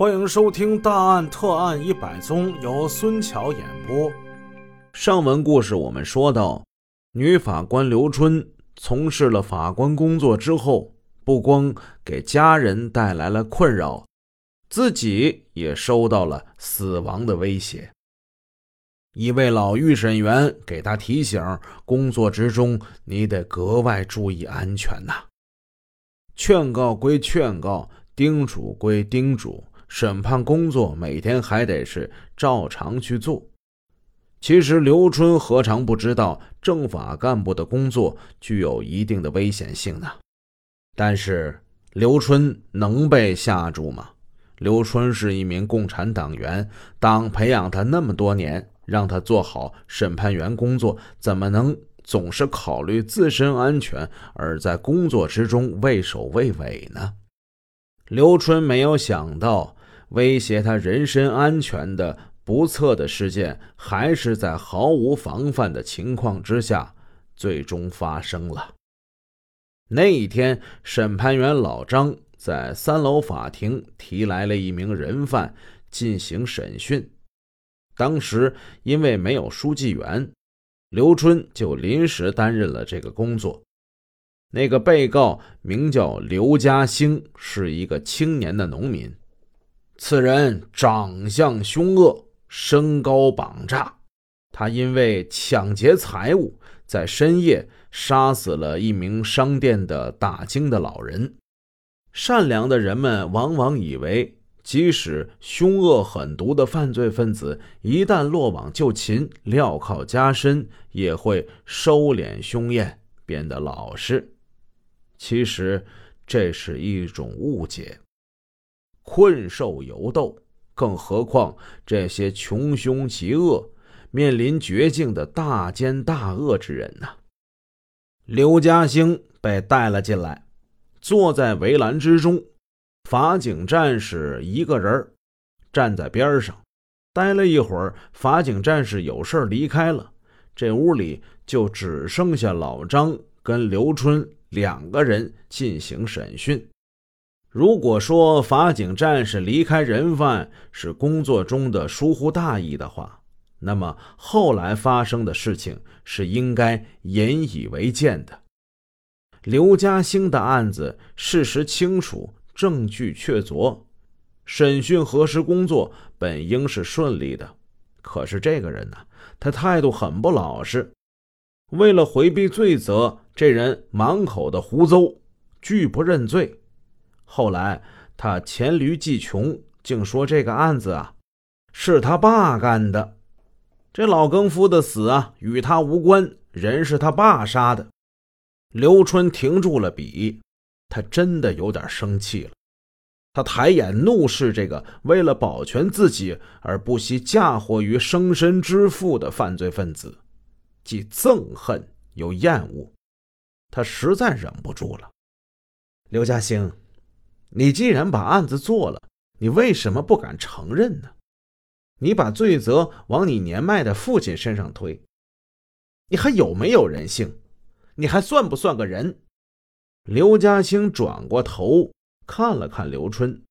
欢迎收听《大案特案一百宗》，由孙桥演播。上文故事我们说到，女法官刘春从事了法官工作之后，不光给家人带来了困扰，自己也收到了死亡的威胁。一位老预审员给他提醒：工作之中你得格外注意安全呐。劝告归劝告，叮嘱归叮嘱。审判工作每天还得是照常去做。其实刘春何尝不知道政法干部的工作具有一定的危险性呢？但是刘春能被吓住吗？刘春是一名共产党员，党培养他那么多年，让他做好审判员工作，怎么能总是考虑自身安全，而在工作之中畏首畏尾呢？刘春没有想到。威胁他人身安全的不测的事件，还是在毫无防范的情况之下，最终发生了。那一天，审判员老张在三楼法庭提来了一名人犯进行审讯。当时因为没有书记员，刘春就临时担任了这个工作。那个被告名叫刘家兴，是一个青年的农民。此人长相凶恶，身高膀炸。他因为抢劫财物，在深夜杀死了一名商店的大惊的老人。善良的人们往往以为，即使凶恶狠毒的犯罪分子一旦落网就擒，镣铐加身，也会收敛凶焰，变得老实。其实，这是一种误解。困兽犹斗，更何况这些穷凶极恶、面临绝境的大奸大恶之人呢？刘家兴被带了进来，坐在围栏之中。法警战士一个人站在边上，待了一会儿，法警战士有事离开了。这屋里就只剩下老张跟刘春两个人进行审讯。如果说法警战士离开人犯是工作中的疏忽大意的话，那么后来发生的事情是应该引以为鉴的。刘嘉兴的案子事实清楚，证据确凿，审讯核实工作本应是顺利的。可是这个人呢，他态度很不老实，为了回避罪责，这人满口的胡诌，拒不认罪。后来他黔驴技穷，竟说这个案子啊是他爸干的，这老更夫的死啊与他无关，人是他爸杀的。刘春停住了笔，他真的有点生气了。他抬眼怒视这个为了保全自己而不惜嫁祸于生身之父的犯罪分子，既憎恨又厌恶。他实在忍不住了，刘嘉兴。你既然把案子做了，你为什么不敢承认呢？你把罪责往你年迈的父亲身上推，你还有没有人性？你还算不算个人？刘家兴转过头看了看刘春，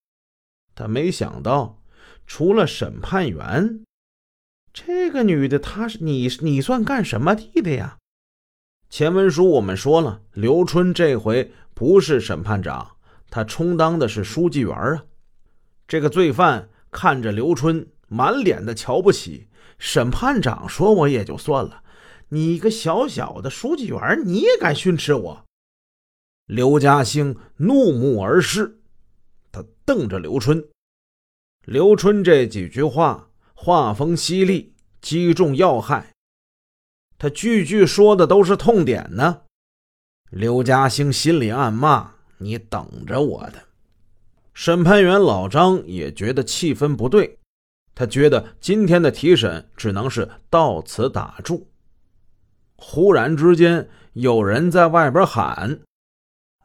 他没想到，除了审判员，这个女的，她是你，你算干什么地的呀？前文书我们说了，刘春这回不是审判长。他充当的是书记员啊！这个罪犯看着刘春，满脸的瞧不起。审判长说：“我也就算了，你一个小小的书记员，你也敢训斥我？”刘嘉兴怒目而视，他瞪着刘春。刘春这几句话话锋犀利，击中要害，他句句说的都是痛点呢。刘嘉兴心里暗骂。你等着我的！审判员老张也觉得气氛不对，他觉得今天的提审只能是到此打住。忽然之间，有人在外边喊：“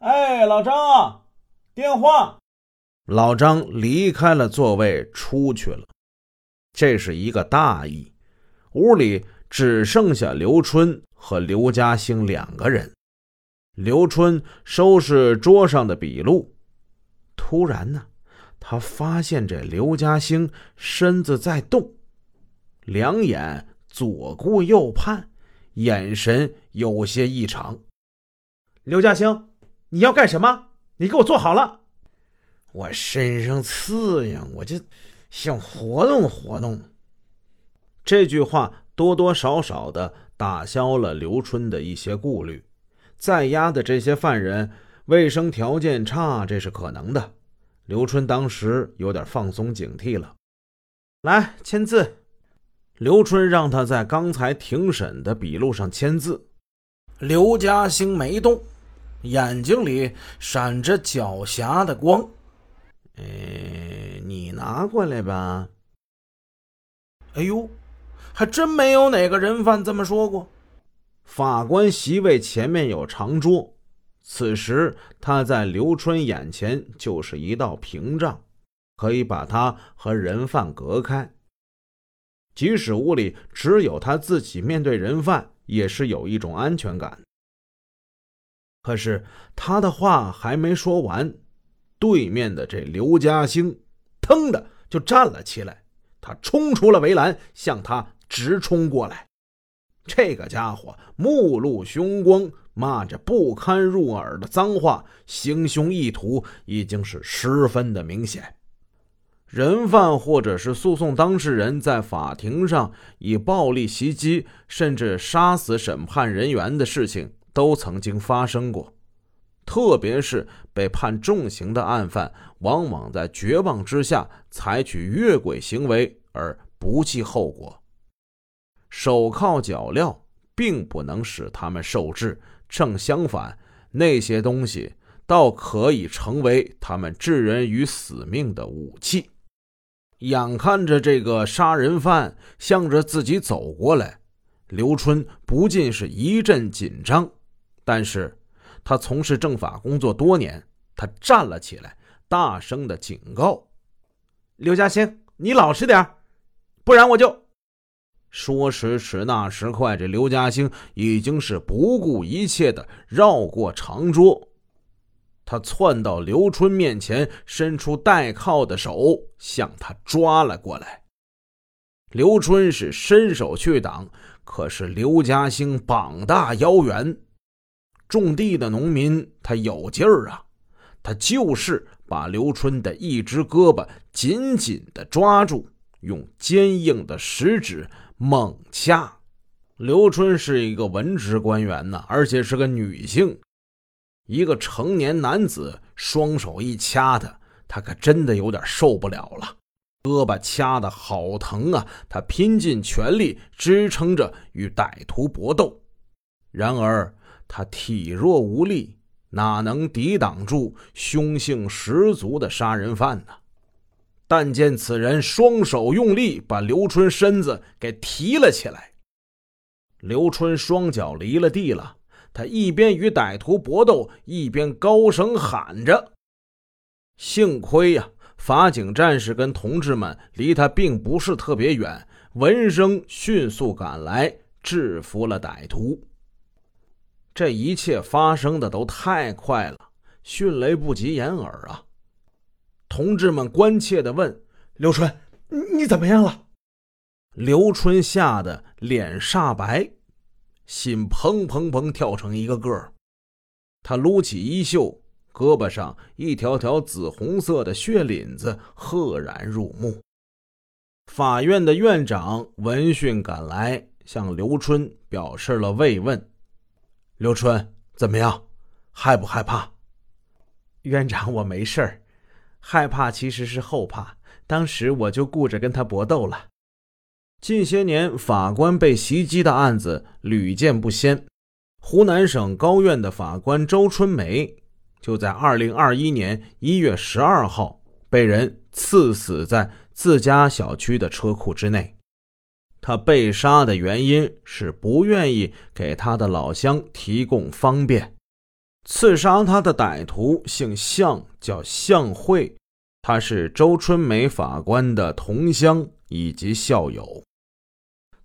哎，老张，电话！”老张离开了座位，出去了。这是一个大意。屋里只剩下刘春和刘嘉兴两个人。刘春收拾桌上的笔录，突然呢，他发现这刘家兴身子在动，两眼左顾右盼，眼神有些异常。刘家兴，你要干什么？你给我坐好了。我身上刺痒，我就想活动活动。这句话多多少少的打消了刘春的一些顾虑。在押的这些犯人卫生条件差，这是可能的。刘春当时有点放松警惕了。来签字。刘春让他在刚才庭审的笔录上签字。刘嘉兴没动，眼睛里闪着狡黠的光。哎，你拿过来吧。哎呦，还真没有哪个人犯这么说过。法官席位前面有长桌，此时他在刘春眼前就是一道屏障，可以把他和人犯隔开。即使屋里只有他自己，面对人犯也是有一种安全感。可是他的话还没说完。对面的这刘家兴，腾的就站了起来，他冲出了围栏，向他直冲过来。这个家伙目露凶光，骂着不堪入耳的脏话，行凶意图已经是十分的明显。人犯或者是诉讼当事人在法庭上以暴力袭击甚至杀死审判人员的事情都曾经发生过。特别是被判重刑的案犯，往往在绝望之下采取越轨行为而不计后果。手铐脚镣并不能使他们受制，正相反，那些东西倒可以成为他们置人于死命的武器。眼看着这个杀人犯向着自己走过来，刘春不禁是一阵紧张，但是。他从事政法工作多年，他站了起来，大声的警告：“刘嘉兴，你老实点不然我就……”说时迟，那时快，这刘嘉兴已经是不顾一切的绕过长桌，他窜到刘春面前，伸出带铐的手向他抓了过来。刘春是伸手去挡，可是刘嘉兴膀大腰圆。种地的农民，他有劲儿啊！他就是把刘春的一只胳膊紧紧的抓住，用坚硬的食指猛掐。刘春是一个文职官员呢，而且是个女性，一个成年男子双手一掐他，他可真的有点受不了了，胳膊掐的好疼啊！他拼尽全力支撑着与歹徒搏斗，然而。他体弱无力，哪能抵挡住凶性十足的杀人犯呢？但见此人双手用力，把刘春身子给提了起来。刘春双脚离了地了，他一边与歹徒搏斗，一边高声喊着：“幸亏呀，法警战士跟同志们离他并不是特别远，闻声迅速赶来，制服了歹徒。”这一切发生的都太快了，迅雷不及掩耳啊！同志们关切地问：“刘春，你怎么样了？”刘春吓得脸煞白，心砰砰砰跳成一个个他撸起衣袖，胳膊上一条条紫红色的血淋子赫然入目。法院的院长闻讯赶来，向刘春表示了慰问。刘春怎么样？害不害怕？院长，我没事儿。害怕其实是后怕，当时我就顾着跟他搏斗了。近些年法官被袭击的案子屡见不鲜。湖南省高院的法官周春梅，就在二零二一年一月十二号被人刺死在自家小区的车库之内。他被杀的原因是不愿意给他的老乡提供方便。刺杀他的歹徒姓向，叫向慧，他是周春梅法官的同乡以及校友。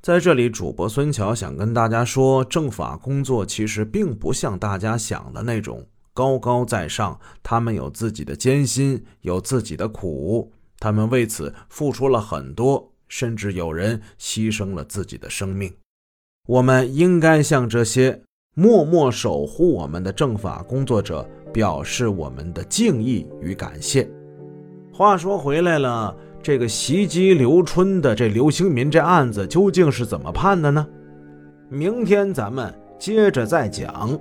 在这里，主播孙桥想跟大家说，政法工作其实并不像大家想的那种高高在上，他们有自己的艰辛，有自己的苦，他们为此付出了很多，甚至有人牺牲了自己的生命。我们应该向这些默默守护我们的政法工作者表示我们的敬意与感谢。话说回来了，这个袭击刘春的这刘兴民这案子究竟是怎么判的呢？明天咱们接着再讲。